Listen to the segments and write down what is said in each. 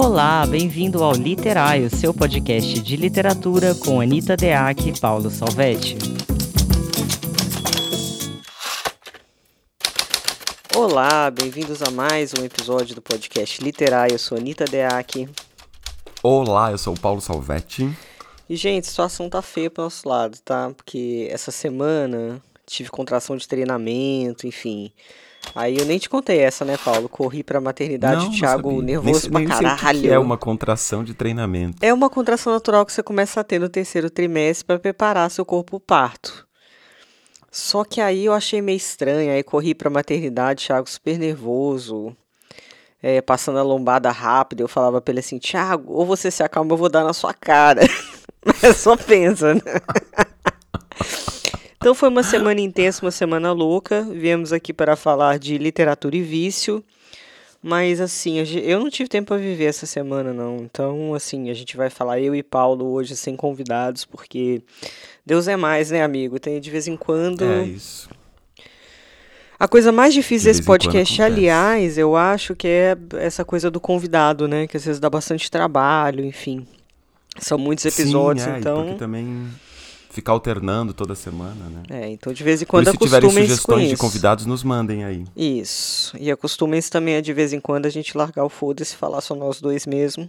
Olá, bem-vindo ao Literário, seu podcast de literatura com Anita Deac e Paulo Salvetti. Olá, bem-vindos a mais um episódio do podcast Literário. Eu sou Anita Deac. Olá, eu sou o Paulo Salvetti. E, gente, a situação tá feia pro nosso lado, tá? Porque essa semana tive contração de treinamento, enfim. Aí eu nem te contei essa, né, Paulo? Corri pra maternidade, Não, Thiago sabia. nervoso nem, pra nem caralho. é uma contração de treinamento. É uma contração natural que você começa a ter no terceiro trimestre para preparar seu corpo pro parto. Só que aí eu achei meio estranho, aí corri pra maternidade, Thiago super nervoso, é, passando a lombada rápido, eu falava pra ele assim, Thiago, ou você se acalma, eu vou dar na sua cara. Mas só pensa, né? Então foi uma semana intensa, uma semana louca. Viemos aqui para falar de literatura e vício. Mas assim, eu não tive tempo para viver essa semana, não. Então, assim, a gente vai falar eu e Paulo hoje sem convidados, porque Deus é mais, né, amigo? Tem de vez em quando. É isso. A coisa mais difícil De desse podcast, aliás, eu acho que é essa coisa do convidado, né? Que às vezes dá bastante trabalho, enfim. São muitos episódios, Sim, é, então. Porque também ficar alternando toda semana, né? É, então de vez em Por quando isso, se tiverem sugestões de convidados, nos mandem aí. Isso. E acostumem-se também a de vez em quando a gente largar o foda-se e falar só nós dois mesmo.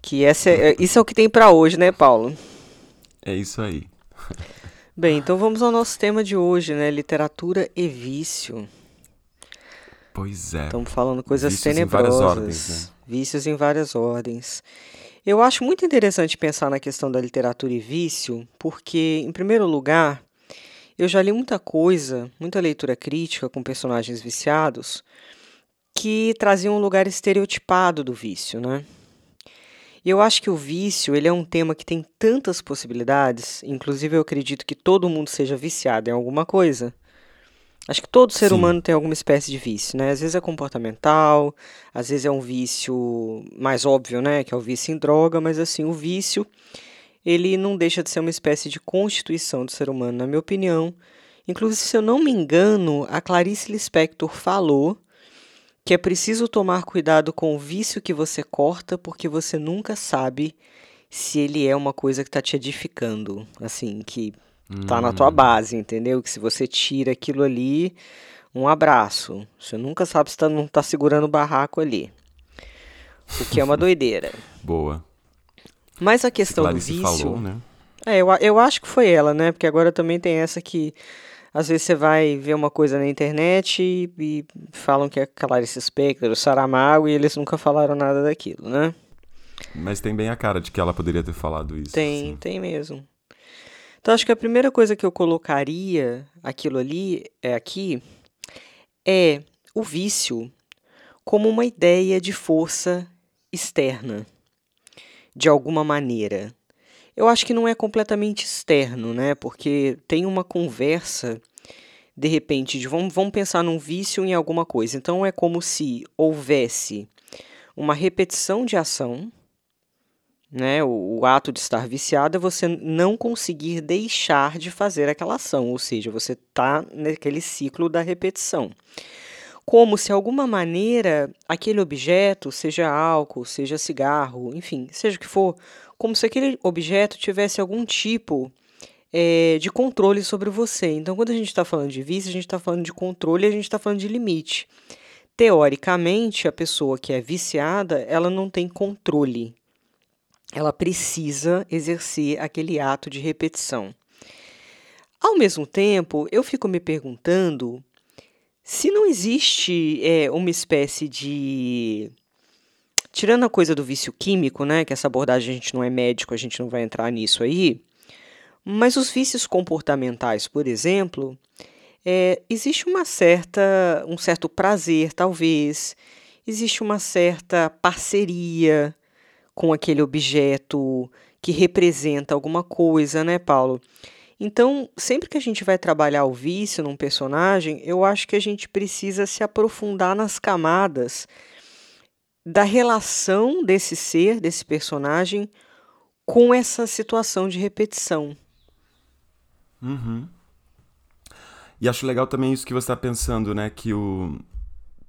Que essa é, isso é o que tem pra hoje, né, Paulo? É isso aí. Bem, então vamos ao nosso tema de hoje, né? Literatura e vício. Pois é. Estamos falando coisas Vícios em tenebrosas. várias ordens, né? Vícios em várias ordens. Eu acho muito interessante pensar na questão da literatura e vício, porque, em primeiro lugar, eu já li muita coisa, muita leitura crítica com personagens viciados, que traziam um lugar estereotipado do vício, né? E eu acho que o vício, ele é um tema que tem tantas possibilidades, inclusive eu acredito que todo mundo seja viciado em alguma coisa. Acho que todo ser Sim. humano tem alguma espécie de vício, né? Às vezes é comportamental, às vezes é um vício mais óbvio, né? Que é o vício em droga, mas assim, o vício, ele não deixa de ser uma espécie de constituição do ser humano, na minha opinião. Inclusive, se eu não me engano, a Clarice Lispector falou que é preciso tomar cuidado com o vício que você corta, porque você nunca sabe se ele é uma coisa que está te edificando, assim, que tá na tua Hum, base, entendeu? Que se você tira aquilo ali, um abraço. Você nunca sabe se tá, não tá segurando o barraco ali. O que é uma doideira. Boa. Mas a questão do vício. falou, né? É, eu, eu acho que foi ela, né? Porque agora também tem essa que às vezes você vai ver uma coisa na internet e, e falam que é Clarice Spector, o Saramago, e eles nunca falaram nada daquilo, né? Mas tem bem a cara de que ela poderia ter falado isso. Tem, assim. tem mesmo. Então acho que a primeira coisa que eu colocaria aquilo ali é aqui é o vício como uma ideia de força externa, de alguma maneira. Eu acho que não é completamente externo, né? Porque tem uma conversa, de repente, de vamos, vamos pensar num vício em alguma coisa. Então é como se houvesse uma repetição de ação, né? O, o ato de estar viciado é você não conseguir deixar de fazer aquela ação, ou seja, você está naquele ciclo da repetição. Como se, de alguma maneira, aquele objeto, seja álcool, seja cigarro, enfim, seja o que for, como se aquele objeto tivesse algum tipo eh, de controle sobre você. Então, quando a gente está falando de vício, a gente está falando de controle a gente está falando de limite. Teoricamente, a pessoa que é viciada, ela não tem controle ela precisa exercer aquele ato de repetição. Ao mesmo tempo, eu fico me perguntando se não existe é, uma espécie de. Tirando a coisa do vício químico, né? Que essa abordagem a gente não é médico, a gente não vai entrar nisso aí. Mas os vícios comportamentais, por exemplo, é, existe uma certa, um certo prazer, talvez, existe uma certa parceria com aquele objeto que representa alguma coisa, né, Paulo? Então, sempre que a gente vai trabalhar o vício num personagem, eu acho que a gente precisa se aprofundar nas camadas da relação desse ser, desse personagem, com essa situação de repetição. Uhum. E acho legal também isso que você está pensando, né? Que o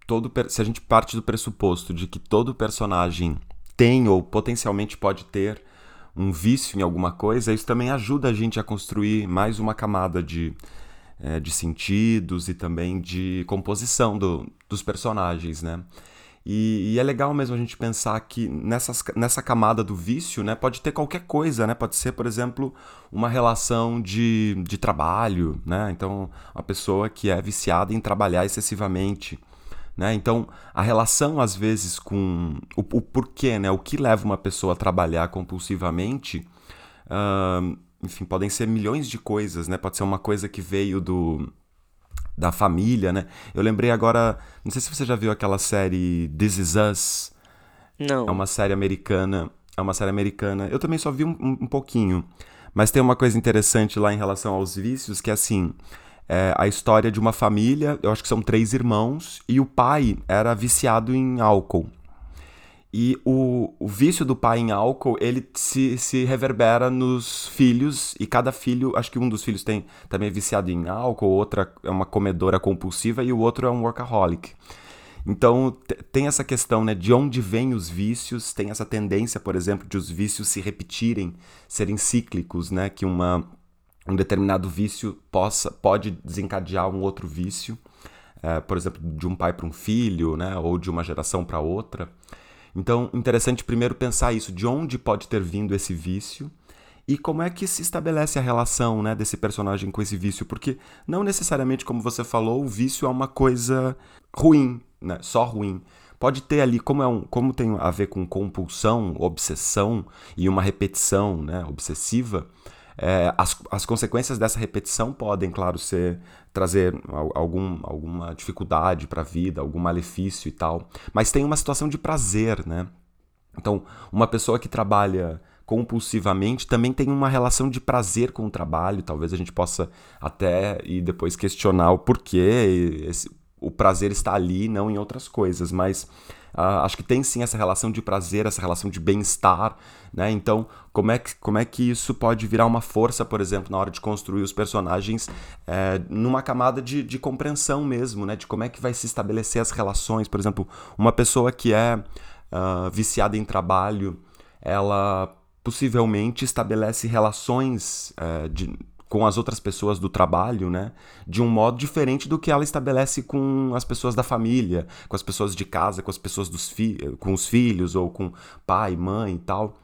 todo se a gente parte do pressuposto de que todo personagem tem ou potencialmente pode ter um vício em alguma coisa, isso também ajuda a gente a construir mais uma camada de, é, de sentidos e também de composição do, dos personagens, né? E, e, é legal mesmo a gente pensar que nessas, nessa camada do vício, né, pode ter qualquer coisa, né? Pode ser, por exemplo, uma relação de, de trabalho, né? Então, uma pessoa que é viciada em trabalhar excessivamente, né? Então, a relação, às vezes, com o, o porquê, né? o que leva uma pessoa a trabalhar compulsivamente, uh, enfim, podem ser milhões de coisas, né? Pode ser uma coisa que veio do da família, né? Eu lembrei agora, não sei se você já viu aquela série This Is Us. Não. É uma série americana. É uma série americana. Eu também só vi um, um, um pouquinho. Mas tem uma coisa interessante lá em relação aos vícios, que é assim, é a história de uma família, eu acho que são três irmãos, e o pai era viciado em álcool. E o, o vício do pai em álcool, ele se, se reverbera nos filhos, e cada filho, acho que um dos filhos tem também é viciado em álcool, outra é uma comedora compulsiva e o outro é um workaholic. Então tem essa questão né, de onde vêm os vícios, tem essa tendência, por exemplo, de os vícios se repetirem, serem cíclicos, né? Que uma um determinado vício possa, pode desencadear um outro vício, é, por exemplo, de um pai para um filho, né, ou de uma geração para outra. Então, interessante primeiro pensar isso, de onde pode ter vindo esse vício e como é que se estabelece a relação né, desse personagem com esse vício, porque não necessariamente, como você falou, o vício é uma coisa ruim, né, só ruim. Pode ter ali, como, é um, como tem a ver com compulsão, obsessão e uma repetição né, obsessiva, é, as, as consequências dessa repetição podem, claro, ser trazer algum, alguma dificuldade para a vida, algum malefício e tal. Mas tem uma situação de prazer, né? Então, uma pessoa que trabalha compulsivamente também tem uma relação de prazer com o trabalho. Talvez a gente possa até e depois questionar o porquê esse, o prazer está ali, não em outras coisas, mas Uh, acho que tem sim essa relação de prazer, essa relação de bem-estar, né? Então, como é, que, como é que isso pode virar uma força, por exemplo, na hora de construir os personagens é, numa camada de, de compreensão mesmo, né? De como é que vai se estabelecer as relações. Por exemplo, uma pessoa que é uh, viciada em trabalho, ela possivelmente estabelece relações uh, de com as outras pessoas do trabalho, né? De um modo diferente do que ela estabelece com as pessoas da família, com as pessoas de casa, com as pessoas dos fi com os filhos ou com pai, mãe e tal.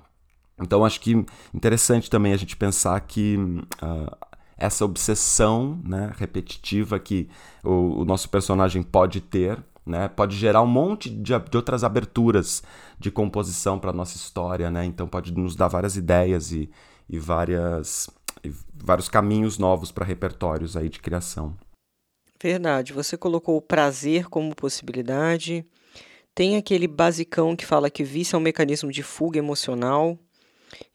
Então acho que interessante também a gente pensar que uh, essa obsessão, né, repetitiva que o, o nosso personagem pode ter, né, pode gerar um monte de, de outras aberturas de composição para nossa história, né? Então pode nos dar várias ideias e, e várias vários caminhos novos para repertórios aí de criação. Verdade, você colocou o prazer como possibilidade. Tem aquele basicão que fala que vício é um mecanismo de fuga emocional,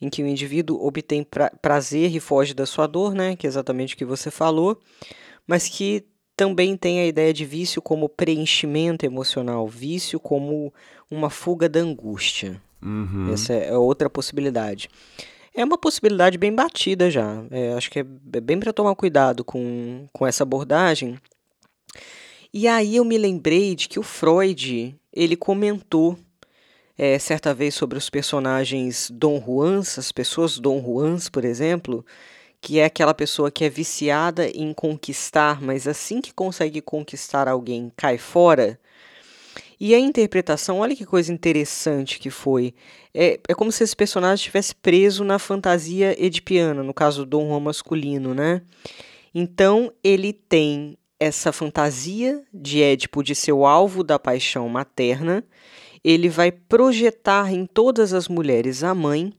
em que o indivíduo obtém pra prazer e foge da sua dor, né, que é exatamente o que você falou, mas que também tem a ideia de vício como preenchimento emocional, vício como uma fuga da angústia. Uhum. Essa é outra possibilidade. É uma possibilidade bem batida já. É, acho que é bem para tomar cuidado com, com essa abordagem. E aí eu me lembrei de que o Freud ele comentou é, certa vez sobre os personagens Dom Juans, as pessoas Dom Juans, por exemplo, que é aquela pessoa que é viciada em conquistar, mas assim que consegue conquistar alguém, cai fora. E a interpretação, olha que coisa interessante que foi. É, é como se esse personagem estivesse preso na fantasia edipiana, no caso do Dom Juan masculino, né? Então ele tem essa fantasia de Édipo de ser o alvo da paixão materna, ele vai projetar em todas as mulheres a mãe,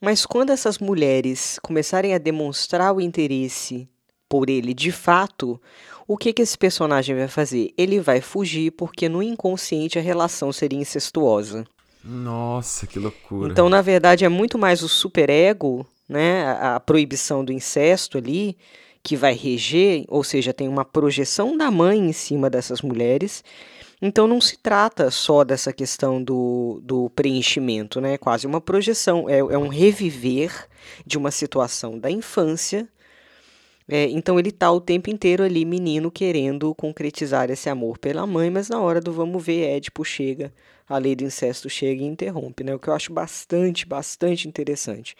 mas quando essas mulheres começarem a demonstrar o interesse por ele de fato, o que, que esse personagem vai fazer? Ele vai fugir porque no inconsciente a relação seria incestuosa. Nossa, que loucura. Então, na verdade, é muito mais o superego, né, a, a proibição do incesto ali, que vai reger, ou seja, tem uma projeção da mãe em cima dessas mulheres. Então não se trata só dessa questão do, do preenchimento, né? É quase uma projeção, é, é um reviver de uma situação da infância É, então ele tá o tempo inteiro ali, menino, querendo concretizar esse amor pela mãe, mas na hora do vamos ver, Édipo chega, a lei do incesto chega e interrompe, né? O que eu acho bastante, bastante interessante.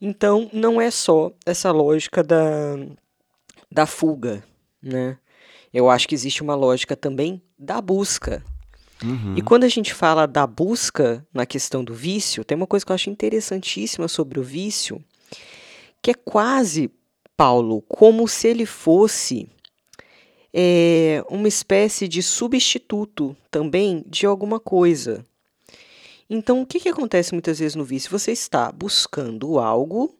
Então, não é só essa lógica da, da fuga, né? Eu acho que existe uma lógica também da busca. Uhum. E quando a gente fala da busca na questão do vício, tem uma coisa que eu acho interessantíssima sobre o vício, que é quase Paulo como se ele fosse é, uma espécie de substituto também de alguma coisa. Então, o que, que acontece muitas vezes no vício? Você está buscando algo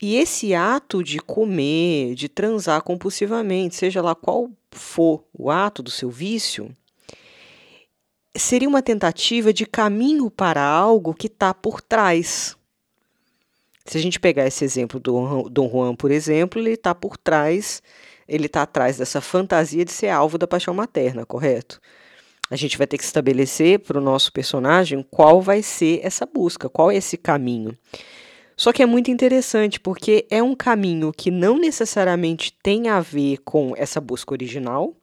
e esse ato de comer, de transar compulsivamente, seja lá qual for o ato do seu vício, seria uma tentativa de caminho para algo que está por trás. Se a gente pegar esse exemplo do Dom Juan, por exemplo, ele está por trás, ele está atrás dessa fantasia de ser alvo da paixão materna, correto? A gente vai ter que estabelecer para o nosso personagem qual vai ser essa busca, qual é esse caminho. Só que é muito interessante porque é um caminho que não necessariamente tem a ver com essa busca original.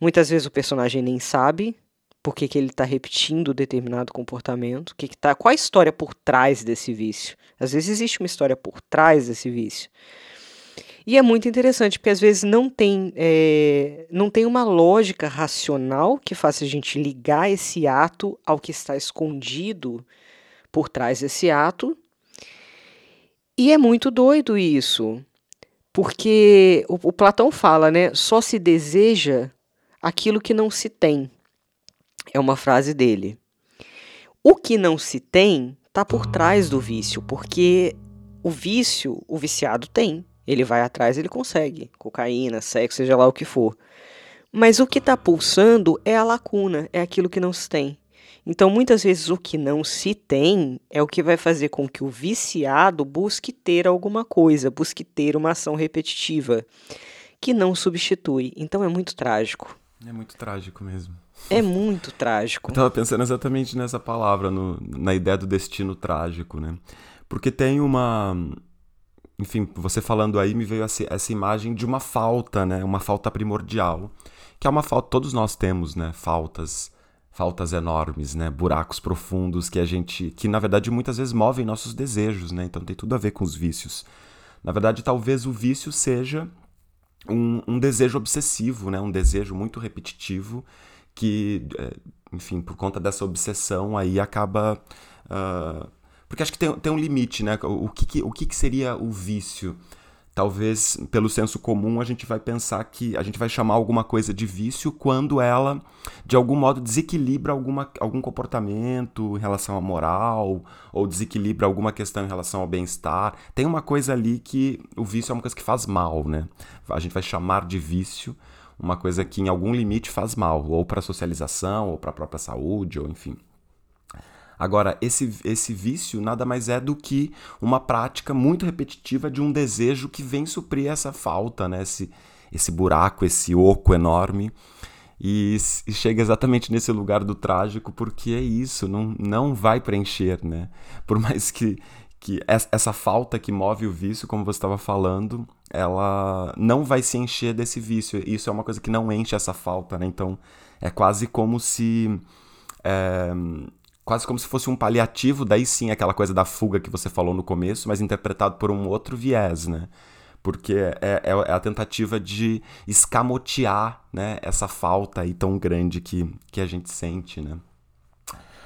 Muitas vezes o personagem nem sabe por que, que ele está repetindo determinado comportamento, que que tá, qual a história por trás desse vício. Às vezes existe uma história por trás desse vício. E é muito interessante, porque às vezes não tem, é, não tem uma lógica racional que faça a gente ligar esse ato ao que está escondido por trás desse ato. E é muito doido isso, porque o, o Platão fala, né? Só se deseja aquilo que não se tem. É uma frase dele. O que não se tem está por trás do vício, porque o vício, o viciado tem. Ele vai atrás, ele consegue. Cocaína, sexo, seja lá o que for. Mas o que está pulsando é a lacuna, é aquilo que não se tem. Então, muitas vezes, o que não se tem é o que vai fazer com que o viciado busque ter alguma coisa, busque ter uma ação repetitiva, que não substitui. Então, é muito trágico. É muito trágico mesmo. É muito trágico. Eu tava pensando exatamente nessa palavra, no, na ideia do destino trágico, né? Porque tem uma. Enfim, você falando aí, me veio essa, essa imagem de uma falta, né? Uma falta primordial. Que é uma falta. Todos nós temos, né? Faltas. Faltas enormes, né? Buracos profundos que a gente. que na verdade muitas vezes movem nossos desejos, né? Então tem tudo a ver com os vícios. Na verdade, talvez o vício seja um, um desejo obsessivo, né? Um desejo muito repetitivo que, é, enfim, por conta dessa obsessão aí acaba. Uh, porque acho que tem, tem um limite, né? O, que, que o que, que seria o vício? Talvez, pelo senso comum, a gente vai pensar que a gente vai chamar alguma coisa de vício quando ela, de algum modo, desequilibra alguma, algum comportamento em relação à moral, ou desequilibra alguma questão em relação ao bem-estar. Tem uma coisa ali que o vício é uma coisa que faz mal, né? A gente vai chamar de vício uma coisa que em algum limite faz mal, ou para a socialização, ou para a própria saúde, ou enfim. Agora, esse, esse vício nada mais é do que uma prática muito repetitiva de um desejo que vem suprir essa falta, né? esse, esse buraco, esse oco enorme. E, e, chega exatamente nesse lugar do trágico, porque é isso, não, não vai preencher, né? Por mais que, que essa falta que move o vício, como você estava falando, ela não vai se encher desse vício. Isso é uma coisa que não enche essa falta, né? Então é quase como se. É, quase como se fosse um paliativo, daí sim aquela coisa da fuga que você falou no começo, mas interpretado por um outro viés, né? Porque é, é, é a tentativa de escamotear né, essa falta aí tão grande que, que a gente sente, né?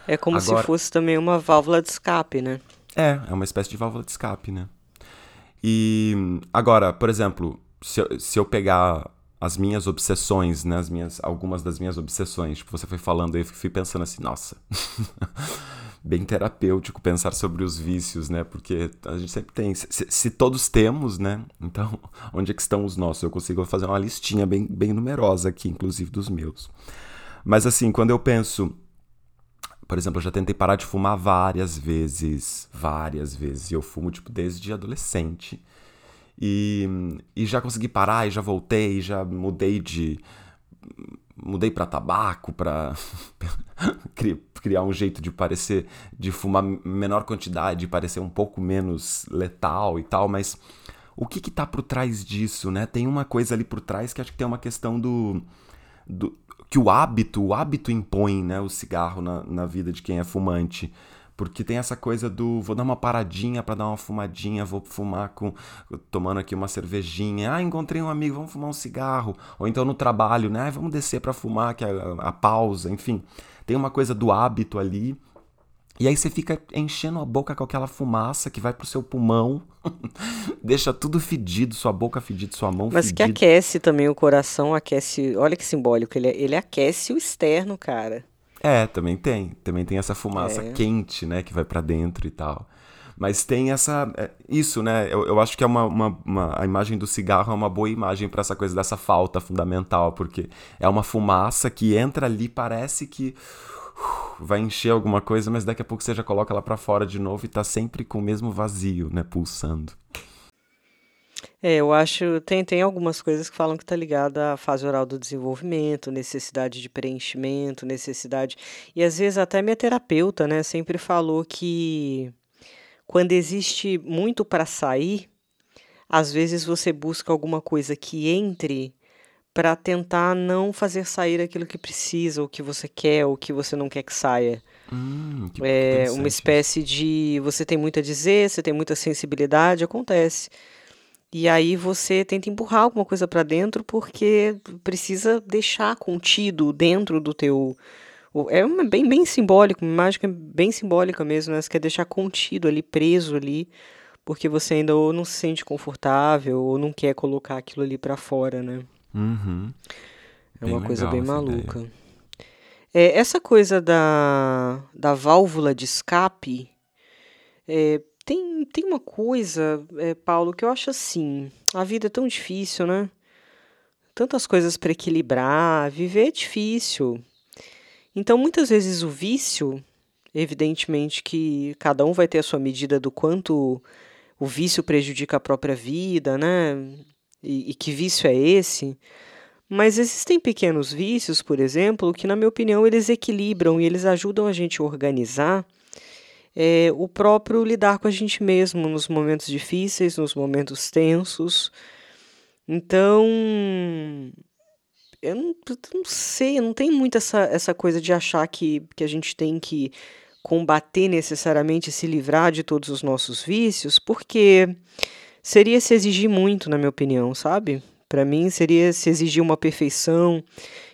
É como Agora, se fosse também uma válvula de escape, né? É, é uma espécie de válvula de escape, né? E agora, por exemplo, se eu, se eu pegar as minhas obsessões, né, as minhas, algumas das minhas obsessões, tipo, você foi falando aí, eu fui pensando assim, nossa, bem terapêutico pensar sobre os vícios, né, porque a gente sempre tem, se, se, todos temos, né, então, onde é que estão os nossos? Eu consigo fazer uma listinha bem, bem numerosa aqui, inclusive dos meus. Mas assim, quando eu penso por exemplo, eu já tentei parar de fumar várias vezes, várias vezes. E eu fumo, tipo, desde adolescente. E, e já consegui parar, e já voltei, já mudei de. Mudei para tabaco, para criar um jeito de parecer. de fumar menor quantidade, parecer um pouco menos letal e tal, mas o que está por trás disso, né? Tem uma coisa ali por trás que acho que tem uma questão do, do que o hábito, o hábito impõe, né, o cigarro na, na vida de quem é fumante. Porque tem essa coisa do vou dar uma paradinha para dar uma fumadinha, vou fumar com tomando aqui uma cervejinha. Ah, encontrei um amigo, vamos fumar um cigarro. Ou então no trabalho, né? Vamos descer para fumar, que é a, a pausa, enfim. Tem uma coisa do hábito ali e aí você fica enchendo a boca com aquela fumaça que vai pro seu pulmão, deixa tudo fedido, sua boca fedida, sua mão Mas fedida. que aquece também o coração, aquece. Olha que simbólico, ele, ele aquece o externo, cara. É, também tem. Também tem essa fumaça É. quente, né, que vai pra dentro e tal. Mas tem essa. é, Isso, né? Eu, eu acho que é uma, uma- uma- A imagem do cigarro é uma boa imagem pra essa coisa dessa falta fundamental, porque é uma fumaça que entra ali, parece que vai encher alguma coisa, mas daqui a pouco você já coloca ela pra fora de novo e tá sempre com o mesmo vazio, né? Pulsando. É, eu acho. Tem, tem algumas coisas que falam que tá ligada à fase oral do desenvolvimento, necessidade de preenchimento, necessidade. E às vezes até minha terapeuta, né, sempre falou que quando existe muito para sair, às vezes você busca alguma coisa que entre para tentar não fazer sair aquilo que precisa, ou que você quer, ou que você não quer que saia. Hum, que É uma espécie de você tem muito a dizer, você tem muita sensibilidade, acontece. E aí você tenta empurrar alguma coisa para dentro porque precisa deixar contido dentro do teu. o- É uma- bem, bem simbólico, uma que é bem simbólica mesmo, né? Você quer deixar contido ali, preso ali, porque você ainda ou não se sente confortável ou não quer colocar aquilo ali para fora, né? Uhum. É Bem uma coisa bem ideia. maluca. É, essa coisa da, da válvula de escape, é, tem, tem uma coisa, é, Paulo, que eu acho assim, a vida é tão difícil, né? Tantas coisas para equilibrar, viver é difícil. Então, muitas vezes o vício, evidentemente que cada um vai ter a sua medida do quanto o vício prejudica a própria vida, né? E, e que vício é esse? Mas existem pequenos vícios, por exemplo, que, na minha opinião, eles equilibram e eles ajudam a gente a organizar é, o próprio lidar com a gente mesmo nos momentos difíceis, nos momentos tensos. Então, eu não, eu não sei, não tenho muito essa, essa coisa de achar que, que a gente tem que combater necessariamente, se livrar de todos os nossos vícios, porque seria se exigir muito, na minha opinião, sabe? Para mim, seria se exigir uma perfeição.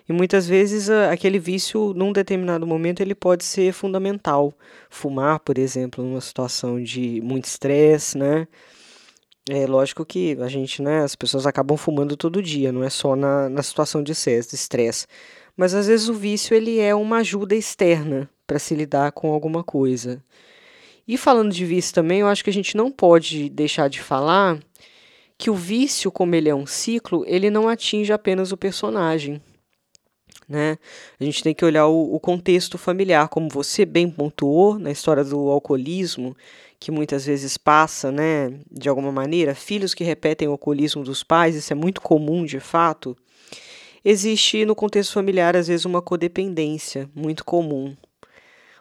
E muitas vezes a- aquele vício, num determinado momento, ele pode ser fundamental. Fumar, por exemplo, numa situação de muito estresse, né? É lógico que a gente, né, as pessoas acabam fumando todo dia, não é só na, na situação de estresse. Mas às vezes o vício ele é uma ajuda externa para se lidar com alguma coisa. E falando de vício também, eu acho que a gente não pode deixar de falar que o vício, como ele é um ciclo, ele não atinge apenas o personagem. Né? A gente tem que olhar o, o contexto familiar, como você bem pontuou na história do alcoolismo, que muitas vezes passa, né, de alguma maneira, filhos que repetem o alcoolismo dos pais, isso é muito comum de fato. Existe no contexto familiar, às vezes, uma codependência muito comum.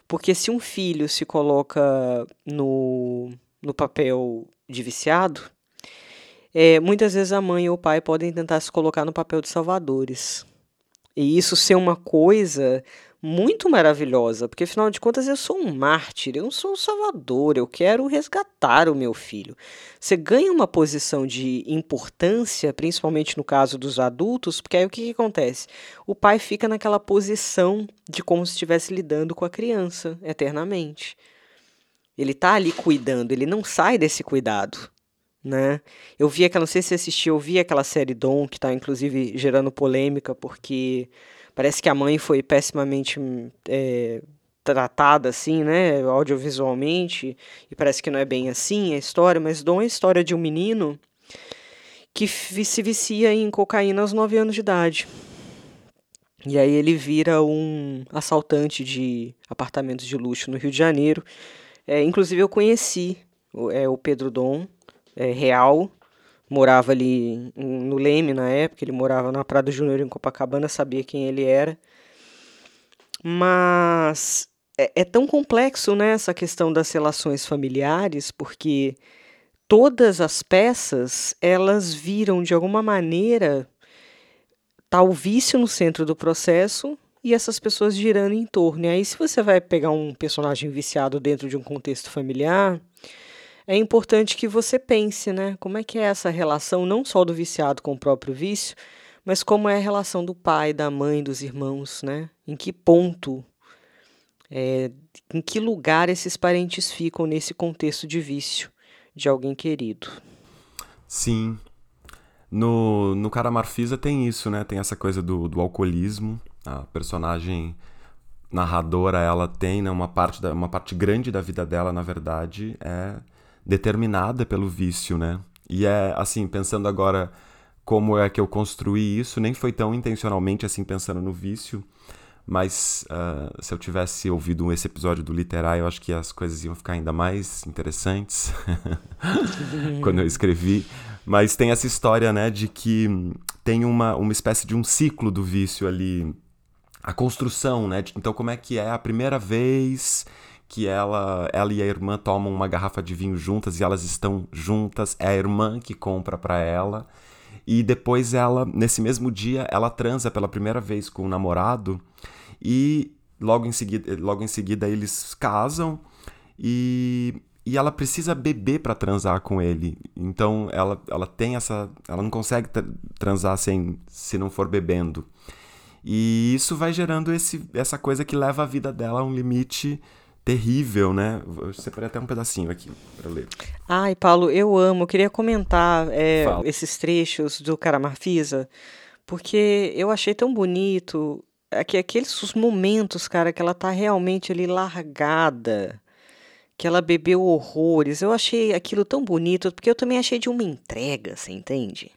Porque se um filho se coloca no, no papel de viciado, é, muitas vezes a mãe ou o pai podem tentar se colocar no papel de salvadores. E isso ser uma coisa muito maravilhosa, porque afinal de contas eu sou um mártir, eu não sou um salvador, eu quero resgatar o meu filho. Você ganha uma posição de importância, principalmente no caso dos adultos, porque aí o que, que acontece? O pai fica naquela posição de como se estivesse lidando com a criança eternamente. Ele tá ali cuidando, ele não sai desse cuidado. Né? Eu vi aquela, não sei se você assistiu, eu vi aquela série Dom, que está inclusive gerando polêmica, porque parece que a mãe foi pessimamente é, tratada assim, né, audiovisualmente, e parece que não é bem assim a história, mas Dom é a história de um menino que se vicia em cocaína aos 9 anos de idade. E aí ele vira um assaltante de apartamentos de luxo no Rio de Janeiro. É, inclusive eu conheci o, é, o Pedro Dom, é, real, morava ali no Leme na época, ele morava na Prado Júnior em Copacabana, sabia quem ele era. Mas é, é, tão complexo né, essa questão das relações familiares, porque todas as peças, elas viram de alguma maneira tá o vício no centro do processo e essas pessoas girando em torno. E aí, se você vai pegar um personagem viciado dentro de um contexto familiar, é importante que você pense, né? Como é que é essa relação, não só do viciado com o próprio vício, mas como é a relação do pai, da mãe, dos irmãos, né? Em que ponto, é, em que lugar esses parentes ficam nesse contexto de vício de alguém querido. Sim. No, no Cara Marfisa tem isso, né? Tem essa coisa do, do alcoolismo. A personagem narradora, ela tem né, uma, parte da, uma parte grande da vida dela, na verdade, é determinada pelo vício, né? E é assim, pensando agora como é que eu construí isso, nem foi tão intencionalmente assim pensando no vício, mas uh, se eu tivesse ouvido esse episódio do Literar, eu acho que as coisas iam ficar ainda mais interessantes quando eu escrevi. Mas tem essa história, né, de que tem uma, uma espécie de um ciclo do vício ali. A construção, né? Então, como é que é a primeira vez que ela, ela e a irmã tomam uma garrafa de vinho juntas e elas estão juntas, é a irmã que compra para ela. E depois ela, nesse mesmo dia, ela transa pela primeira vez com o namorado e logo em seguida, logo em seguida eles casam e, e ela precisa beber para transar com ele. Então ela, ela tem essa. Ela não consegue transar sem, se não for bebendo. E isso vai gerando esse, essa coisa que leva a vida dela a um limite terrível, né? Eu separei até um pedacinho aqui para ler. Ai, Paulo, eu amo. Eu queria comentar é, esses trechos do Caramarfisa, porque eu achei tão bonito aqui, aqueles os momentos, cara, que ela tá realmente ali largada, que ela bebeu horrores. Eu achei aquilo tão bonito, porque eu também achei de uma entrega, você entende?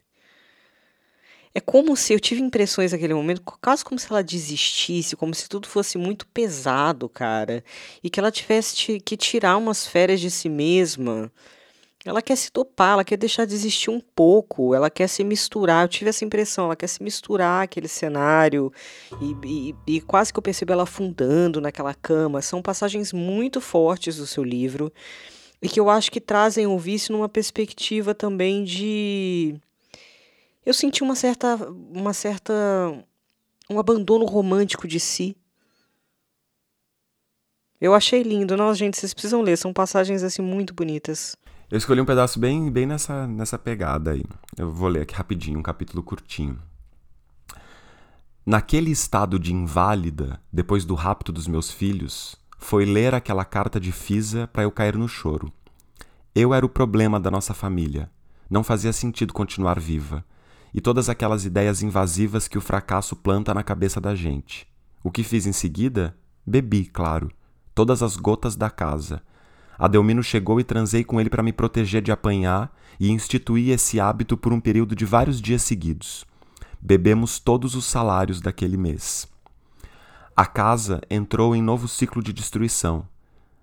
É como se eu tive impressões naquele momento, quase como se ela desistisse, como se tudo fosse muito pesado, cara, e que ela tivesse que tirar umas férias de si mesma ela quer se topar, ela quer deixar de existir um pouco, ela quer se misturar. Eu tive essa impressão, ela quer se misturar aquele cenário e, e, e, quase que eu percebo ela afundando naquela cama. São passagens muito fortes do seu livro e que eu acho que trazem o vício numa perspectiva também de. Eu senti uma certa. uma certa. um abandono romântico de si. Eu achei lindo. Nossa, gente, vocês precisam ler. São passagens assim muito bonitas. Eu escolhi um pedaço bem, bem nessa, nessa pegada aí. Eu vou ler aqui rapidinho, um capítulo curtinho. Naquele estado de inválida, depois do rapto dos meus filhos, foi ler aquela carta de Fisa para eu cair no choro. Eu era o problema da nossa família. Não fazia sentido continuar viva. E todas aquelas ideias invasivas que o fracasso planta na cabeça da gente. O que fiz em seguida? Bebi, claro. Todas as gotas da casa Adelmino chegou e transei com ele para me proteger de apanhar e instituí esse hábito por um período de vários dias seguidos. Bebemos todos os salários daquele mês. A casa entrou em novo ciclo de destruição.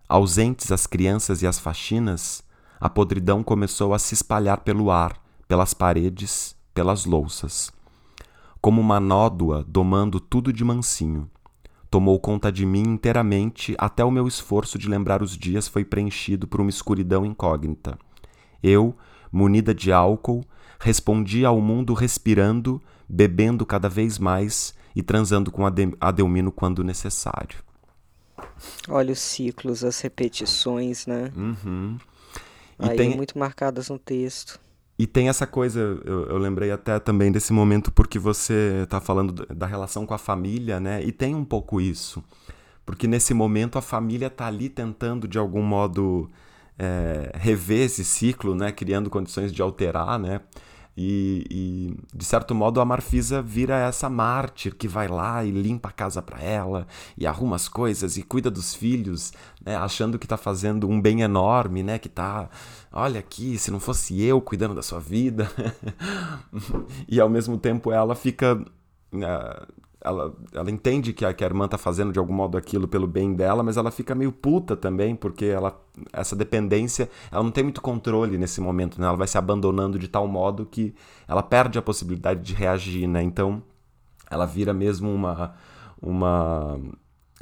Ausentes as crianças e as faxinas, a podridão começou a se espalhar pelo ar, pelas paredes, pelas louças. Como uma nódoa domando tudo de mansinho tomou conta de mim inteiramente até o meu esforço de lembrar os dias foi preenchido por uma escuridão incógnita. Eu, munida de álcool, respondia ao mundo respirando, bebendo cada vez mais e transando com Adelmino quando necessário. Olha os ciclos, as repetições, né? Uhum. E Aí tem... muito marcadas no texto. E tem essa coisa, eu, eu, lembrei até também desse momento porque você está falando da relação com a família, né? E tem um pouco isso. Porque nesse momento a família está ali tentando, de algum modo, é, rever esse ciclo, né? Criando condições de alterar, né? E, e, de certo modo a Marfisa vira essa mártir que vai lá e limpa a casa para ela e arruma as coisas e cuida dos filhos, né, achando que está fazendo um bem enorme, né, que tá, olha aqui, se não fosse eu cuidando da sua vida. e ao mesmo tempo ela fica uh, ela, ela entende que a, que a irmã tá fazendo de algum modo aquilo pelo bem dela, mas ela fica meio puta também, porque ela essa dependência, ela não tem muito controle nesse momento, né? Ela vai se abandonando de tal modo que ela perde a possibilidade de reagir, né? Então, ela vira mesmo uma uma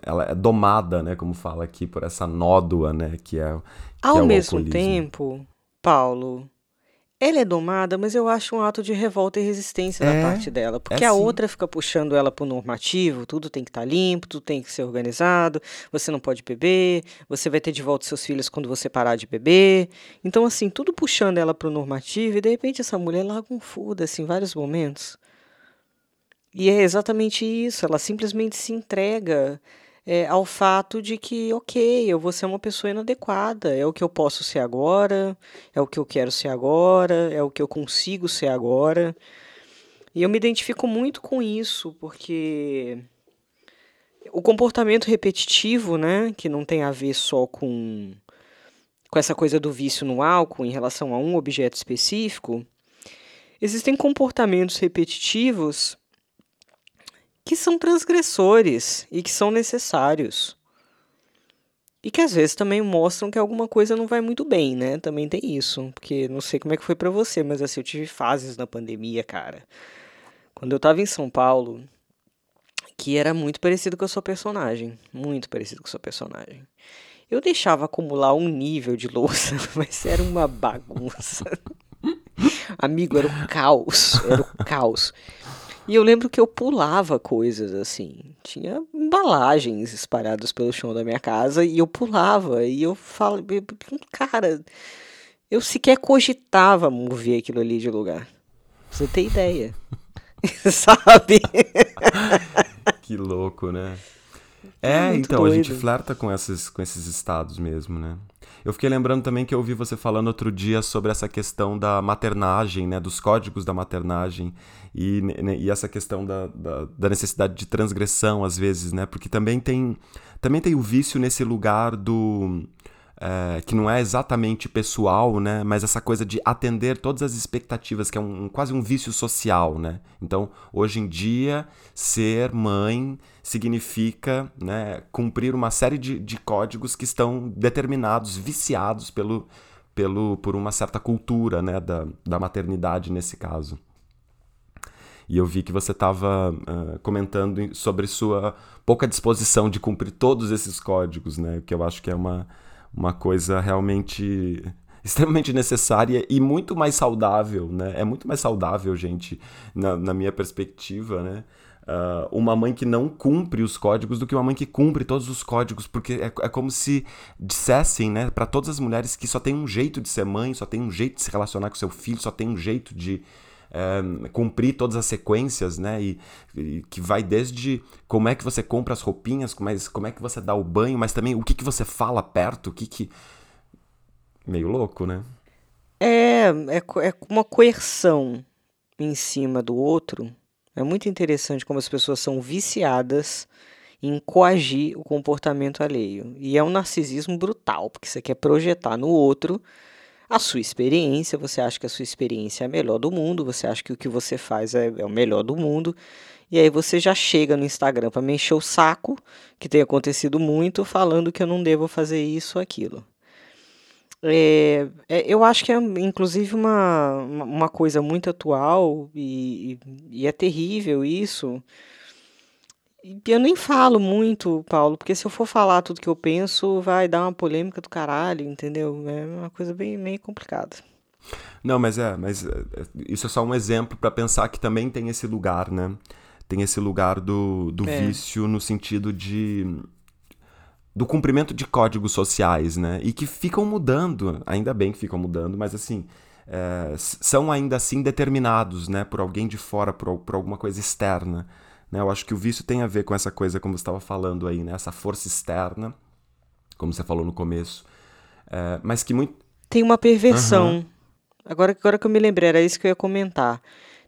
ela é domada, né, como fala aqui, por essa nódoa, né, que é Ao é mesmo tempo, Paulo, ela é domada, mas eu acho um ato de revolta e resistência É, da parte dela. Porque é a sim. outra fica puxando ela pro normativo, tudo tem que estar limpo, tudo tem que ser organizado, você não pode beber, você vai ter de volta seus filhos quando você parar de beber. Então, assim, tudo puxando ela pro normativo, e de repente essa mulher larga um foda-se em vários momentos. E é exatamente isso, ela simplesmente se entrega é, ao fato de que, ok, eu vou ser uma pessoa inadequada, é o que eu posso ser agora, é o que eu quero ser agora, é o que eu consigo ser agora. E eu me identifico muito com isso, porque o comportamento repetitivo, né, que não tem a ver só com, com essa coisa do vício no álcool em relação a um objeto específico, existem comportamentos repetitivos que são transgressores e que são necessários. E que às vezes também mostram que alguma coisa não vai muito bem, né? Também tem isso, porque não sei como é que foi pra você, mas assim, eu tive fases na pandemia, cara. Quando eu tava em São Paulo, que era muito parecido com a sua personagem, muito parecido com a sua personagem. Eu deixava acumular um nível de louça, mas era uma bagunça. Amigo, era o caos, era o caos. E eu lembro que eu pulava coisas assim. Tinha embalagens espalhadas pelo chão da minha casa e eu pulava. E eu falo, cara, eu sequer cogitava mover aquilo ali de lugar. Pra você ter ideia. Sabe? Que louco, né? É, muito então, a gente doido. flerta com esses, com esses estados mesmo, né? Eu fiquei lembrando também que eu ouvi você falando outro dia sobre essa questão da maternagem, né? Dos códigos da maternagem e, e essa questão da, da, da necessidade de transgressão, às vezes, né? Porque também tem, também tem o vício nesse lugar do... é, que não é exatamente pessoal, né? Mas essa coisa de atender todas as expectativas, que é um, quase um vício social, né? Então, hoje em dia, ser mãe significa né, cumprir uma série de, de códigos que estão determinados, viciados pelo, pelo, por uma certa cultura né, da, da maternidade nesse caso. E eu vi que você estava comentando em- sobre sua pouca disposição de cumprir todos esses códigos, né? Que eu acho que é uma, uma coisa realmente extremamente necessária e muito mais saudável, né? É muito mais saudável, gente, na, na minha perspectiva, né? Ah, uma mãe que não cumpre os códigos do que uma mãe que cumpre todos os códigos, porque é, é como se dissessem, né, para todas as mulheres que só tem um jeito de ser mãe, só tem um jeito de se relacionar com seu filho, só tem um jeito de cumprir todas as sequências, né? E, e que vai desde como é que você compra as roupinhas, como é, como é que você dá o banho, mas também o que, que você fala perto, o que que. Meio louco, né? É, é, é uma coerção em cima do outro. É muito interessante como as pessoas são viciadas em coagir o comportamento alheio. E é um narcisismo brutal, porque você quer projetar no outro a sua experiência, você acha que a sua experiência é a melhor do mundo, você acha que o que você faz é, é o melhor do mundo, e aí você já chega no Instagram para me encher o saco, que tem acontecido muito, falando que eu não devo fazer isso ou aquilo. É, é, eu acho que é, inclusive, uma, uma coisa muito atual e, e é terrível isso. Eu nem falo muito, Paulo, porque se eu for falar tudo que eu penso, vai dar uma polêmica do caralho, entendeu? É uma coisa bem meio complicada. Não, mas é, mas é, é, isso é só um exemplo para pensar que também tem esse lugar, né? Tem esse lugar do, do É. vício no sentido de do cumprimento de códigos sociais, né? E que ficam mudando, ainda bem que ficam mudando, mas assim é, são ainda assim determinados, né? Por alguém de fora, por, por alguma coisa externa. Né? Eu acho que o vício tem a ver com essa coisa, como você estava falando aí, né? Essa força externa, como você falou no começo, É, mas que muito Tem uma perversão. Agora, agora que eu me lembrei, era isso que eu ia comentar.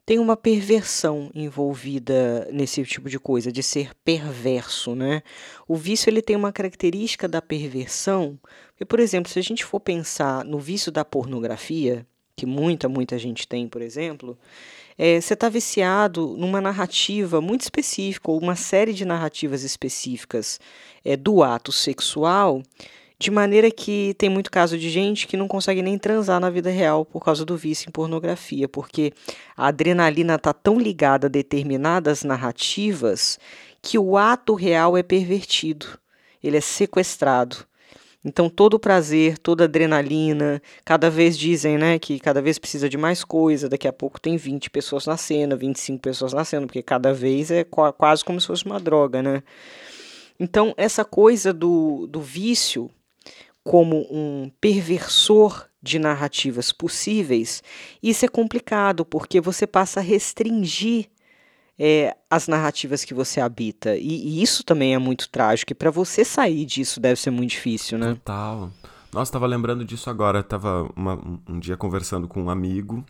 Tem uma perversão envolvida nesse tipo de coisa, de ser perverso, né? O vício ele tem uma característica da perversão. Porque, por exemplo, se a gente for pensar no vício da pornografia, que muita, muita gente tem, por exemplo, é, você está viciado numa narrativa muito específica, ou uma série de narrativas específicas é, do ato sexual, de maneira que tem muito caso de gente que não consegue nem transar na vida real por causa do vício em pornografia, porque a adrenalina está tão ligada a determinadas narrativas que o ato real é pervertido, ele é sequestrado. Então, todo o prazer, toda a adrenalina, cada vez dizem né, que cada vez precisa de mais coisa, daqui a pouco tem 20 pessoas na cena, 25 pessoas na cena, porque cada vez é quase como se fosse uma droga, né? Então, essa coisa do, do vício como um perversor de narrativas possíveis, isso é complicado, porque você passa a restringir é, as narrativas que você habita. E, e isso também é muito trágico. E para você sair disso deve ser muito difícil, né? Total. Nossa, tava lembrando disso agora. tava uma, um dia conversando com um amigo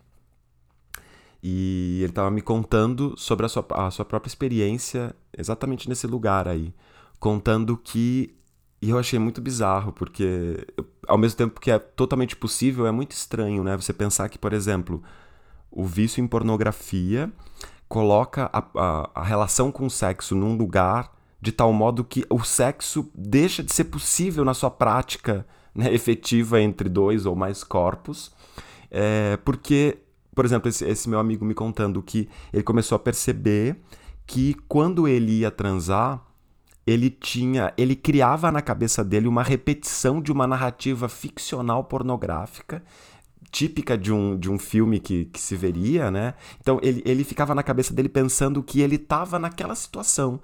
e ele tava me contando sobre a sua, a sua própria experiência exatamente nesse lugar aí. Contando que. E eu achei muito bizarro, porque ao mesmo tempo que é totalmente possível, é muito estranho, né? Você pensar que, por exemplo, o vício em pornografia coloca a, a, a relação com o sexo num lugar de tal modo que o sexo deixa de ser possível na sua prática né, efetiva entre dois ou mais corpos, é, porque, por exemplo, esse, esse, meu amigo me contando que ele começou a perceber que quando ele ia transar, ele tinha, ele criava na cabeça dele uma repetição de uma narrativa ficcional pornográfica típica de um, de um filme que, que se veria, né? Então ele, ele ficava na cabeça dele pensando que ele estava naquela situação.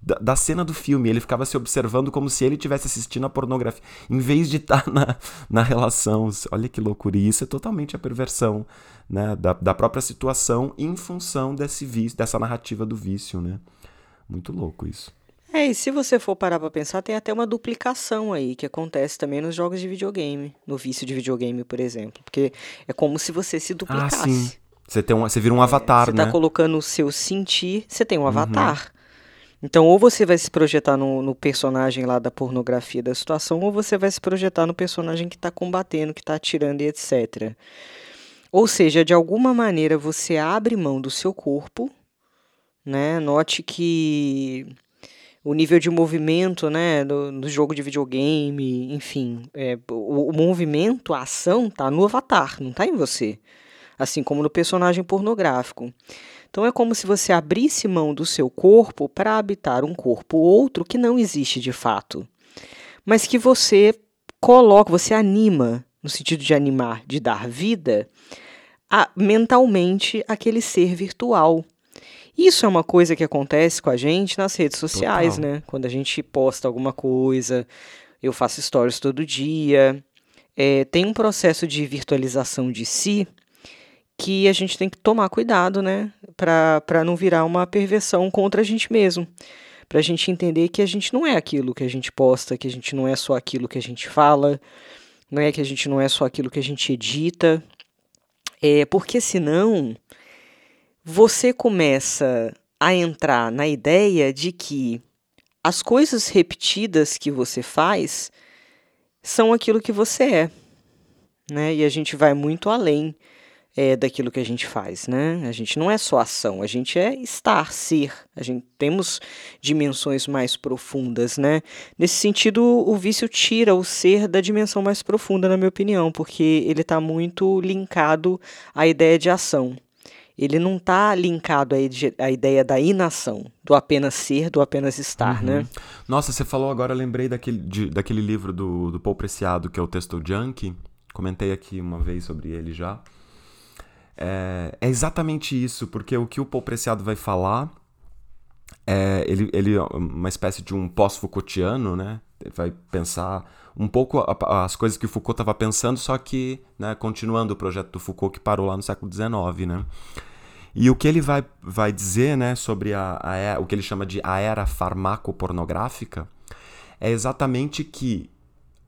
Da, da, cena do filme, ele ficava se observando como se ele estivesse assistindo a pornografia, em vez de estar tá na, na relação. Olha que loucura, e isso é totalmente a perversão né, da, da própria situação em função desse vício, dessa narrativa do vício, né? Muito louco isso. É, e se você for parar pra pensar, tem até uma duplicação aí que acontece também nos jogos de videogame, no vício de videogame, por exemplo. Porque é como se você se duplicasse. Ah, sim. Você, tem um, você vira um avatar, é, né? Você tá colocando o seu sentir, você tem um uhum. avatar. Então, ou você vai se projetar no, no, personagem lá da pornografia da situação, ou você vai se projetar no personagem que está combatendo, que está atirando e etc. Ou seja, de alguma maneira você abre mão do seu corpo, né? Note que o nível de movimento, né, do, do jogo de videogame, enfim, é, o, o, movimento, a ação tá no avatar, não tá em você, assim como no personagem pornográfico. Então é como se você abrisse mão do seu corpo para habitar um corpo outro que não existe de fato, mas que você coloca, você anima, no sentido de animar, de dar vida, a, mentalmente aquele ser virtual isso é uma coisa que acontece com a gente nas redes sociais, Total. né? Quando a gente posta alguma coisa, eu faço stories todo dia. É, tem um processo de virtualização de si que a gente tem que tomar cuidado, né? Para não virar uma perversão contra a gente mesmo. Para a gente entender que a gente não é aquilo que a gente posta, que a gente não é só aquilo que a gente fala, não é que a gente não é só aquilo que a gente edita. É, porque senão você começa a entrar na ideia de que as coisas repetidas que você faz são aquilo que você é, né? E a gente vai muito além é, daquilo que a gente faz, né? A gente não é só ação, a gente é estar, ser. A gente temos dimensões mais profundas, né? Nesse sentido, o vício tira o ser da dimensão mais profunda, na minha opinião, porque ele está muito linkado à ideia de ação ele não está linkado à ideia da inação, do apenas ser, do apenas estar, uhum. né? Nossa, você falou agora, lembrei daquele, de, daquele livro do, do Paul Preciado, que é o Texto Junkie. Comentei aqui uma vez sobre ele já. É, é exatamente isso, porque o que o Paul Preciado vai falar é ele, ele é uma espécie de um pós-Foucaultiano, né? Vai pensar um pouco as coisas que o Foucault estava pensando, só que né, continuando o projeto do Foucault que parou lá no século XIX, né? E o que ele vai, vai dizer né, sobre a, a, o que ele chama de a era farmacopornográfica é exatamente que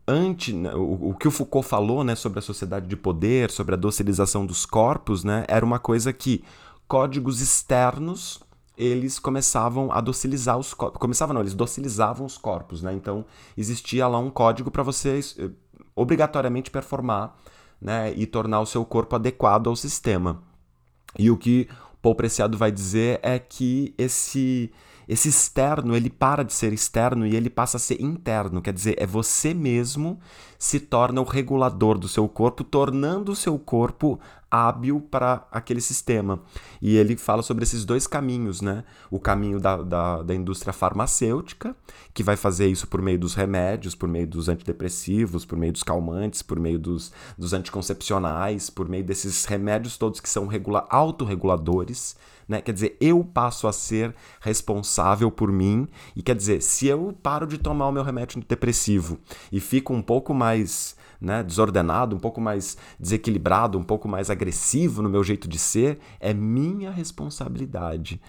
ante, né, o, o, que o Foucault falou né, sobre a sociedade de poder, sobre a docilização dos corpos, né, era uma coisa que códigos externos eles começavam a docilizar os corpos. Começavam não, eles docilizavam os corpos, né? Então existia lá um código para você eh, obrigatoriamente performar né, e tornar o seu corpo adequado ao sistema. E o que Paul Preciado vai dizer é que esse esse externo, ele para de ser externo e ele passa a ser interno, quer dizer, é você mesmo se torna o regulador do seu corpo, tornando o seu corpo hábil para aquele sistema. E ele fala sobre esses dois caminhos, né? O caminho da, da, da, indústria farmacêutica, que vai fazer isso por meio dos remédios, por meio dos antidepressivos, por meio dos calmantes, por meio dos, dos anticoncepcionais, por meio desses remédios todos que são regula autorreguladores. Né? Quer dizer, eu passo a ser responsável por mim. E quer dizer, se eu paro de tomar o meu remédio antidepressivo e fico um pouco mais né, desordenado, um pouco mais desequilibrado, um pouco mais agressivo no meu jeito de ser, é minha responsabilidade.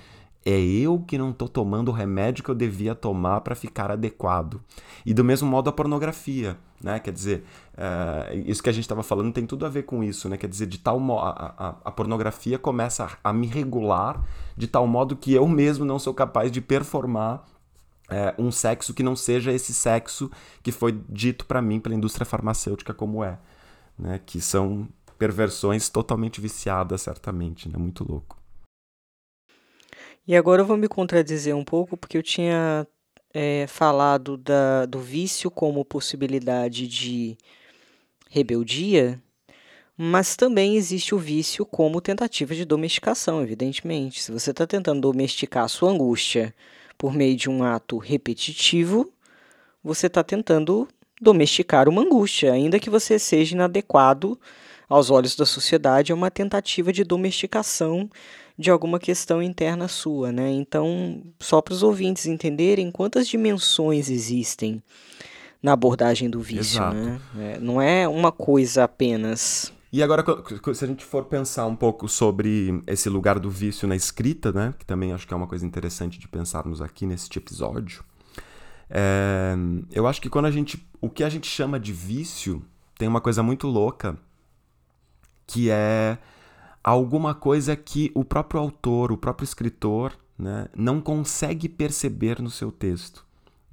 É eu que não estou tomando o remédio que eu devia tomar para ficar adequado. E do mesmo modo a pornografia, né? Quer dizer, uh, isso que a gente estava falando tem tudo a ver com isso, né? Quer dizer, de tal modo a, a, a, pornografia começa a, a me regular de tal modo que eu mesmo não sou capaz de performar é, um sexo que não seja esse sexo que foi dito para mim pela indústria farmacêutica como é, né? Que são perversões totalmente viciadas, certamente, né? Muito louco. E agora eu vou me contradizer um pouco, porque eu tinha é, falado da, do vício como possibilidade de rebeldia, mas também existe o vício como tentativa de domesticação, evidentemente. Se você está tentando domesticar a sua angústia por meio de um ato repetitivo, você está tentando domesticar uma angústia, ainda que você seja inadequado aos olhos da sociedade, é uma tentativa de domesticação de alguma questão interna sua, né? Então, só para os ouvintes entenderem quantas dimensões existem na abordagem do vício, né? É, não é uma coisa apenas. E agora, se a gente for pensar um pouco sobre esse lugar do vício na escrita, né? Que também acho que é uma coisa interessante de pensarmos aqui neste episódio. É, eu acho que quando a gente. O que a gente chama de vício tem uma coisa muito louca que é alguma coisa que o próprio autor, o próprio escritor, né, não consegue perceber no seu texto.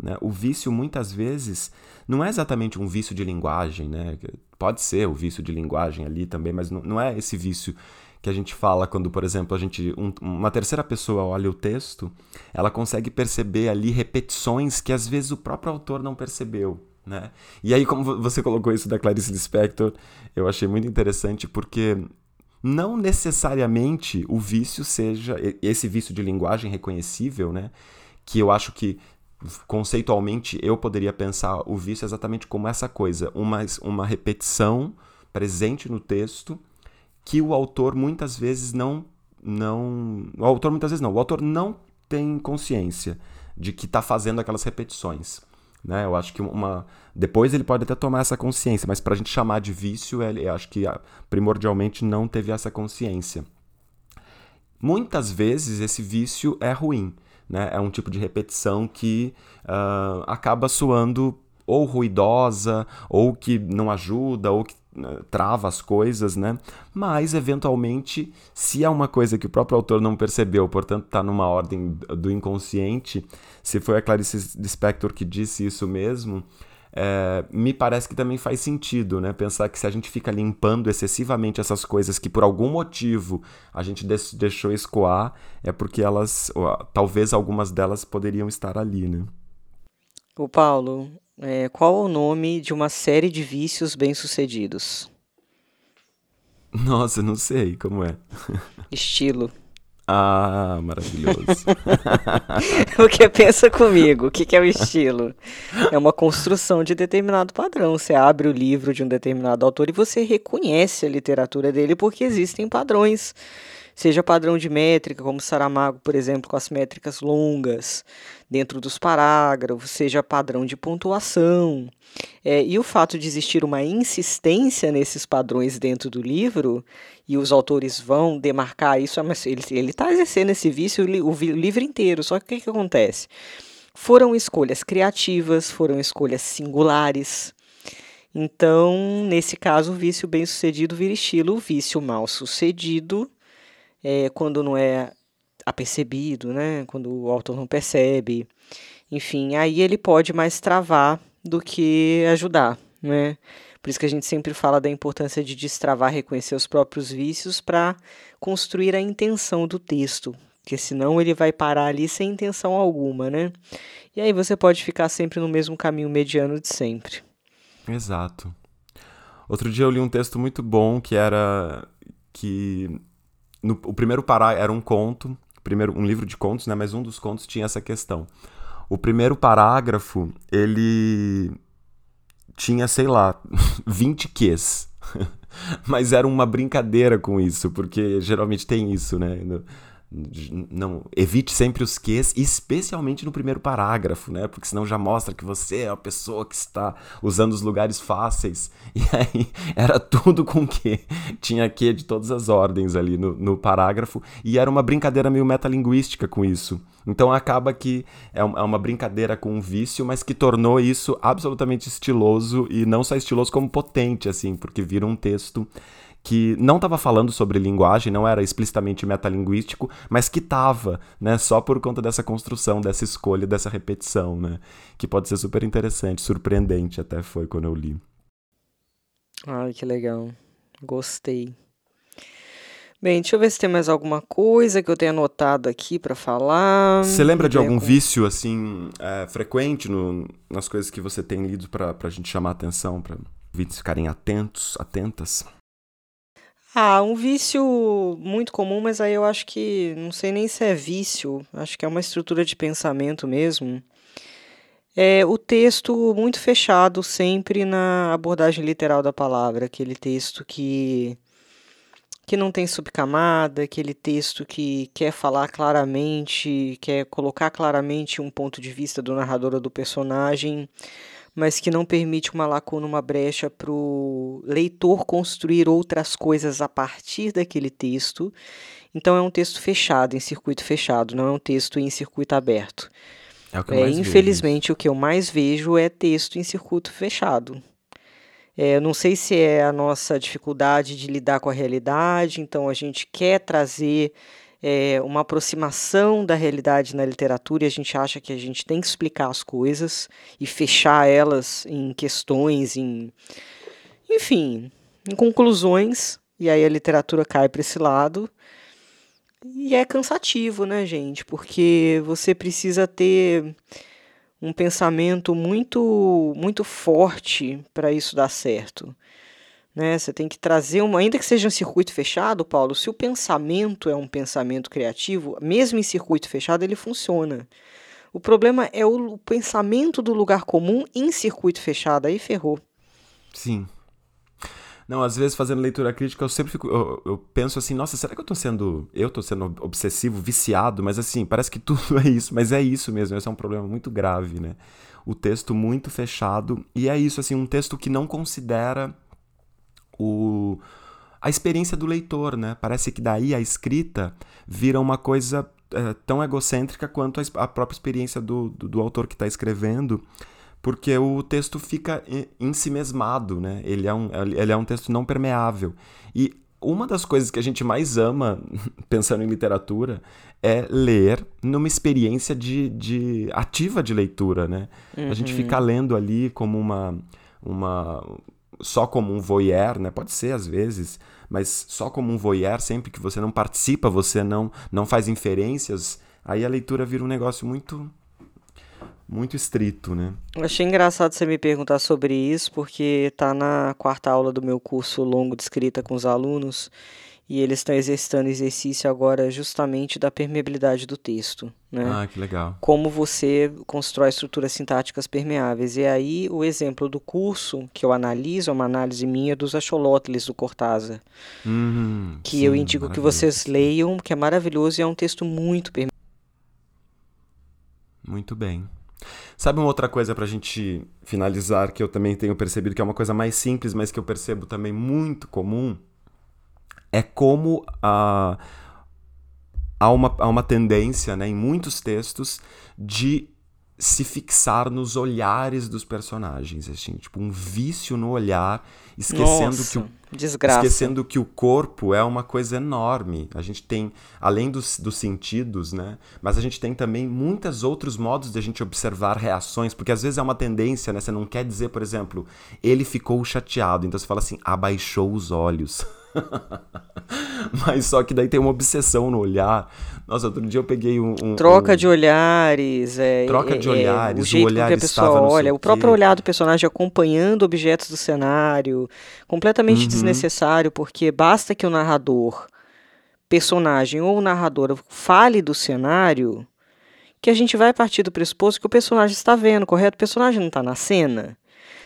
Né? O vício, muitas vezes, não é exatamente um vício de linguagem, né? Pode ser o vício de linguagem ali também, mas não, não é esse vício que a gente fala quando, por exemplo, a gente um, uma terceira pessoa olha o texto, ela consegue perceber ali repetições que às vezes o próprio autor não percebeu. Né? E aí, como você colocou isso da Clarice Lispector, eu achei muito interessante porque não necessariamente o vício seja esse vício de linguagem reconhecível, né? Que eu acho que conceitualmente eu poderia pensar o vício exatamente como essa coisa, uma, uma repetição presente no texto que o autor muitas vezes não não o autor muitas vezes não, o autor não tem consciência de que está fazendo aquelas repetições. Né? Eu acho que uma. Depois ele pode até tomar essa consciência, mas para a gente chamar de vício, eu acho que ah, primordialmente não teve essa consciência. Muitas vezes esse vício é ruim, né? É um tipo de repetição que uh, acaba soando ou ruidosa, ou que não ajuda, ou que né, trava as coisas, né? Mas, eventualmente, se é uma coisa que o próprio autor não percebeu, portanto está numa ordem do inconsciente, se foi a Clarice Lispector que disse isso mesmo, é, me parece que também faz sentido, né? Pensar que se a gente fica limpando excessivamente essas coisas que por algum motivo a gente deixou escoar, é porque elas, talvez algumas delas poderiam estar ali, né? O Paulo, é, qual o nome de uma série de vícios bem-sucedidos? Nossa, não sei como é. Estilo. Ah, maravilhoso. Porque pensa comigo, o que, que é o estilo? É uma construção de determinado padrão. Você abre o livro de um determinado autor e você reconhece a literatura dele porque existem padrões seja padrão de métrica, como Saramago, por exemplo, com as métricas longas dentro dos parágrafos, seja padrão de pontuação. É, e o fato de existir uma insistência nesses padrões dentro do livro, e os autores vão demarcar isso, mas ele está exercendo esse vício o, o livro inteiro. Só que o que, que acontece? Foram escolhas criativas, foram escolhas singulares. Então, nesse caso, o vício bem sucedido vira estilo, o vício mal sucedido é, quando não é apercebido, né? Quando o autor não percebe. Enfim, aí ele pode mais travar do que ajudar, né? Por isso que a gente sempre fala da importância de destravar, reconhecer os próprios vícios para construir a intenção do texto, porque senão ele vai parar ali sem intenção alguma, né? E aí você pode ficar sempre no mesmo caminho mediano de sempre. Exato. Outro dia eu li um texto muito bom que era que no, o primeiro parágrafo era um conto, primeiro um livro de contos, né? Mas um dos contos tinha essa questão. O primeiro parágrafo, ele tinha, sei lá, 20 Qs. Mas era uma brincadeira com isso, porque geralmente tem isso, né? Não evite sempre os ques, especialmente no primeiro parágrafo, né? Porque senão já mostra que você é a pessoa que está usando os lugares fáceis. E aí era tudo com que tinha que de todas as ordens ali no, no parágrafo e era uma brincadeira meio metalinguística com isso. Então acaba que é, é uma brincadeira com um vício, mas que tornou isso absolutamente estiloso e não só estiloso como potente, assim, porque vira um texto que não estava falando sobre linguagem, não era explicitamente metalinguístico, mas que estava, né, só por conta dessa construção, dessa escolha, dessa repetição, né, que pode ser super interessante, surpreendente até foi quando eu li. Ai, que legal. Gostei. Bem, deixa eu ver se tem mais alguma coisa que eu tenha anotado aqui para falar. Você lembra de algum vício, assim, é, frequente no, nas coisas que você tem lido para a gente chamar atenção, para ouvintes ficarem atentos, atentas? Ah, um vício muito comum, mas aí eu acho que não sei nem se é vício, acho que é uma estrutura de pensamento mesmo. É o texto muito fechado sempre na abordagem literal da palavra, aquele texto que que não tem subcamada, aquele texto que quer falar claramente, quer colocar claramente um ponto de vista do narrador ou do personagem mas que não permite uma lacuna, uma brecha para o leitor construir outras coisas a partir daquele texto. Então é um texto fechado, em circuito fechado, não é um texto em circuito aberto. É o que eu é, infelizmente, vejo. o que eu mais vejo é texto em circuito fechado. É, eu não sei se é a nossa dificuldade de lidar com a realidade, então a gente quer trazer é, uma aproximação da realidade na literatura e a gente acha que a gente tem que explicar as coisas e fechar elas em questões, em enfim, em conclusões, e aí a literatura cai para esse lado. E é cansativo, né, gente? Porque você precisa ter um pensamento muito muito forte para isso dar certo. Né? Você tem que trazer uma, ainda que seja um circuito fechado, Paulo, se o pensamento é um pensamento criativo, mesmo em circuito fechado ele funciona. O problema é o pensamento do lugar comum em circuito fechado, aí ferrou. Sim. Não, às vezes fazendo leitura crítica eu sempre fico, eu, eu penso assim, nossa, será que eu tô sendo, eu tô sendo obsessivo, viciado, mas assim, parece que tudo é isso, mas é isso mesmo, esse é um problema muito grave, né? O texto muito fechado e é isso assim, um texto que não considera o, a experiência do leitor, né? Parece que daí a escrita vira uma coisa é, tão egocêntrica quanto a, a própria experiência do, do, do autor que está escrevendo, porque o texto fica em si mesmado, né? Ele é, um, ele é um texto não permeável. E uma das coisas que a gente mais ama, pensando em literatura, é ler numa experiência de, de ativa de leitura, né? Uhum. A gente uhum. fica lendo ali como uma, uma só como um voyeur, né? Pode ser às vezes, mas só como um voyeur, sempre que você não participa, você não, não faz inferências, aí a leitura vira um negócio muito muito estrito, né? Eu achei engraçado você me perguntar sobre isso, porque tá na quarta aula do meu curso longo de escrita com os alunos e eles estão exercitando exercício agora justamente da permeabilidade do texto. Né? Ah, que legal. Como você constrói estruturas sintáticas permeáveis. E aí o exemplo do curso que eu analiso é uma análise minha dos axolotls do Cortázar. Uhum, que sim, eu indico que vocês leiam, que é maravilhoso e é um texto muito permeável. Muito bem. Sabe uma outra coisa para a gente finalizar que eu também tenho percebido que é uma coisa mais simples, mas que eu percebo também muito comum? É como há, uma, há uma tendência né, em muitos textos de se fixar nos olhares dos personagens, assim, tipo um vício no olhar, esquecendo Nossa, que o desgraça. esquecendo que o corpo é uma coisa enorme. A gente tem além dos, dos sentidos, né? Mas a gente tem também muitos outros modos de a gente observar reações, porque às vezes é uma tendência, né? Você não quer dizer, por exemplo, ele ficou chateado, então você fala assim, abaixou os olhos. Mas só que daí tem uma obsessão no olhar. Nossa, outro dia eu peguei um. um Troca um... de olhares. É, Troca é, de olhares, é, o jeito o olhar que a pessoa olha, o próprio quê. olhar do personagem acompanhando objetos do cenário. Completamente Uhum. desnecessário, porque basta que o narrador, personagem ou o narrador fale do cenário, que a gente vai partir do pressuposto que o personagem está vendo, correto? O personagem não está na cena.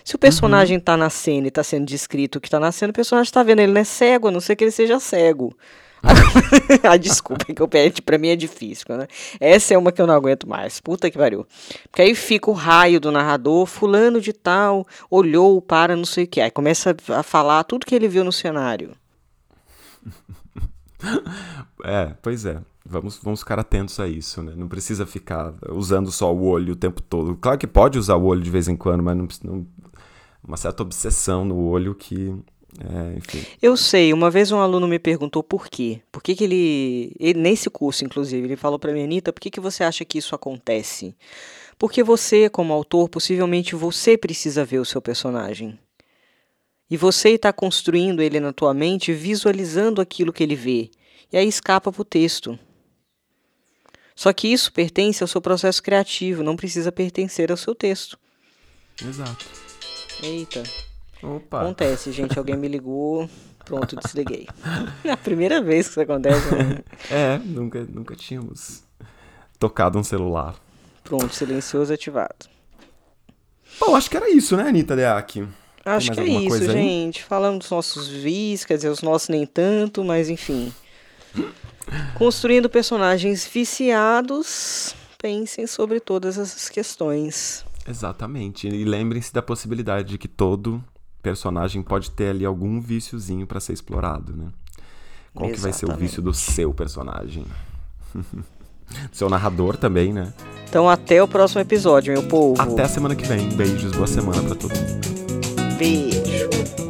Se o personagem está na cena e está sendo descrito o que está na cena, o personagem está vendo. Ele não é cego, a não ser que ele seja cego. ah, desculpa, que eu pede pra mim é difícil, né? Essa é uma que eu não aguento mais. Puta que pariu. Porque aí fica o raio do narrador, fulano de tal, olhou para não sei o que. Aí começa a falar tudo que ele viu no cenário. É, pois é. Vamos, vamos ficar atentos a isso, né? Não precisa ficar usando só o olho o tempo todo. Claro que pode usar o olho de vez em quando, mas não, não uma certa obsessão no olho que, é, enfim. Eu sei, uma vez um aluno me perguntou por quê. Por que, que ele, ele. Nesse curso, inclusive, ele falou para mim, Anitta, por que, que você acha que isso acontece? Porque você, como autor, possivelmente você precisa ver o seu personagem. E você está construindo ele na tua mente, visualizando aquilo que ele vê. E aí escapa para o texto. Só que isso pertence ao seu processo criativo, não precisa pertencer ao seu texto. Exato. Eita. Opa. Acontece, gente. Alguém me ligou. Pronto, desliguei. É a primeira vez que isso acontece. Né? É, nunca, nunca tínhamos tocado um celular. Pronto, silencioso ativado. Bom, acho que era isso, né, Anitta Deak? Acho que é isso, aí? gente. Falamos dos nossos vis, quer dizer, os nossos nem tanto, mas enfim. Construindo personagens viciados, pensem sobre todas essas questões. Exatamente. E lembrem-se da possibilidade de que todo personagem pode ter ali algum viciozinho pra ser explorado, né? Qual que vai ser o vício do seu personagem? seu narrador também, né? Então até o próximo episódio, meu povo. Até a semana que vem. Beijos, boa semana pra todo mundo. Beijo.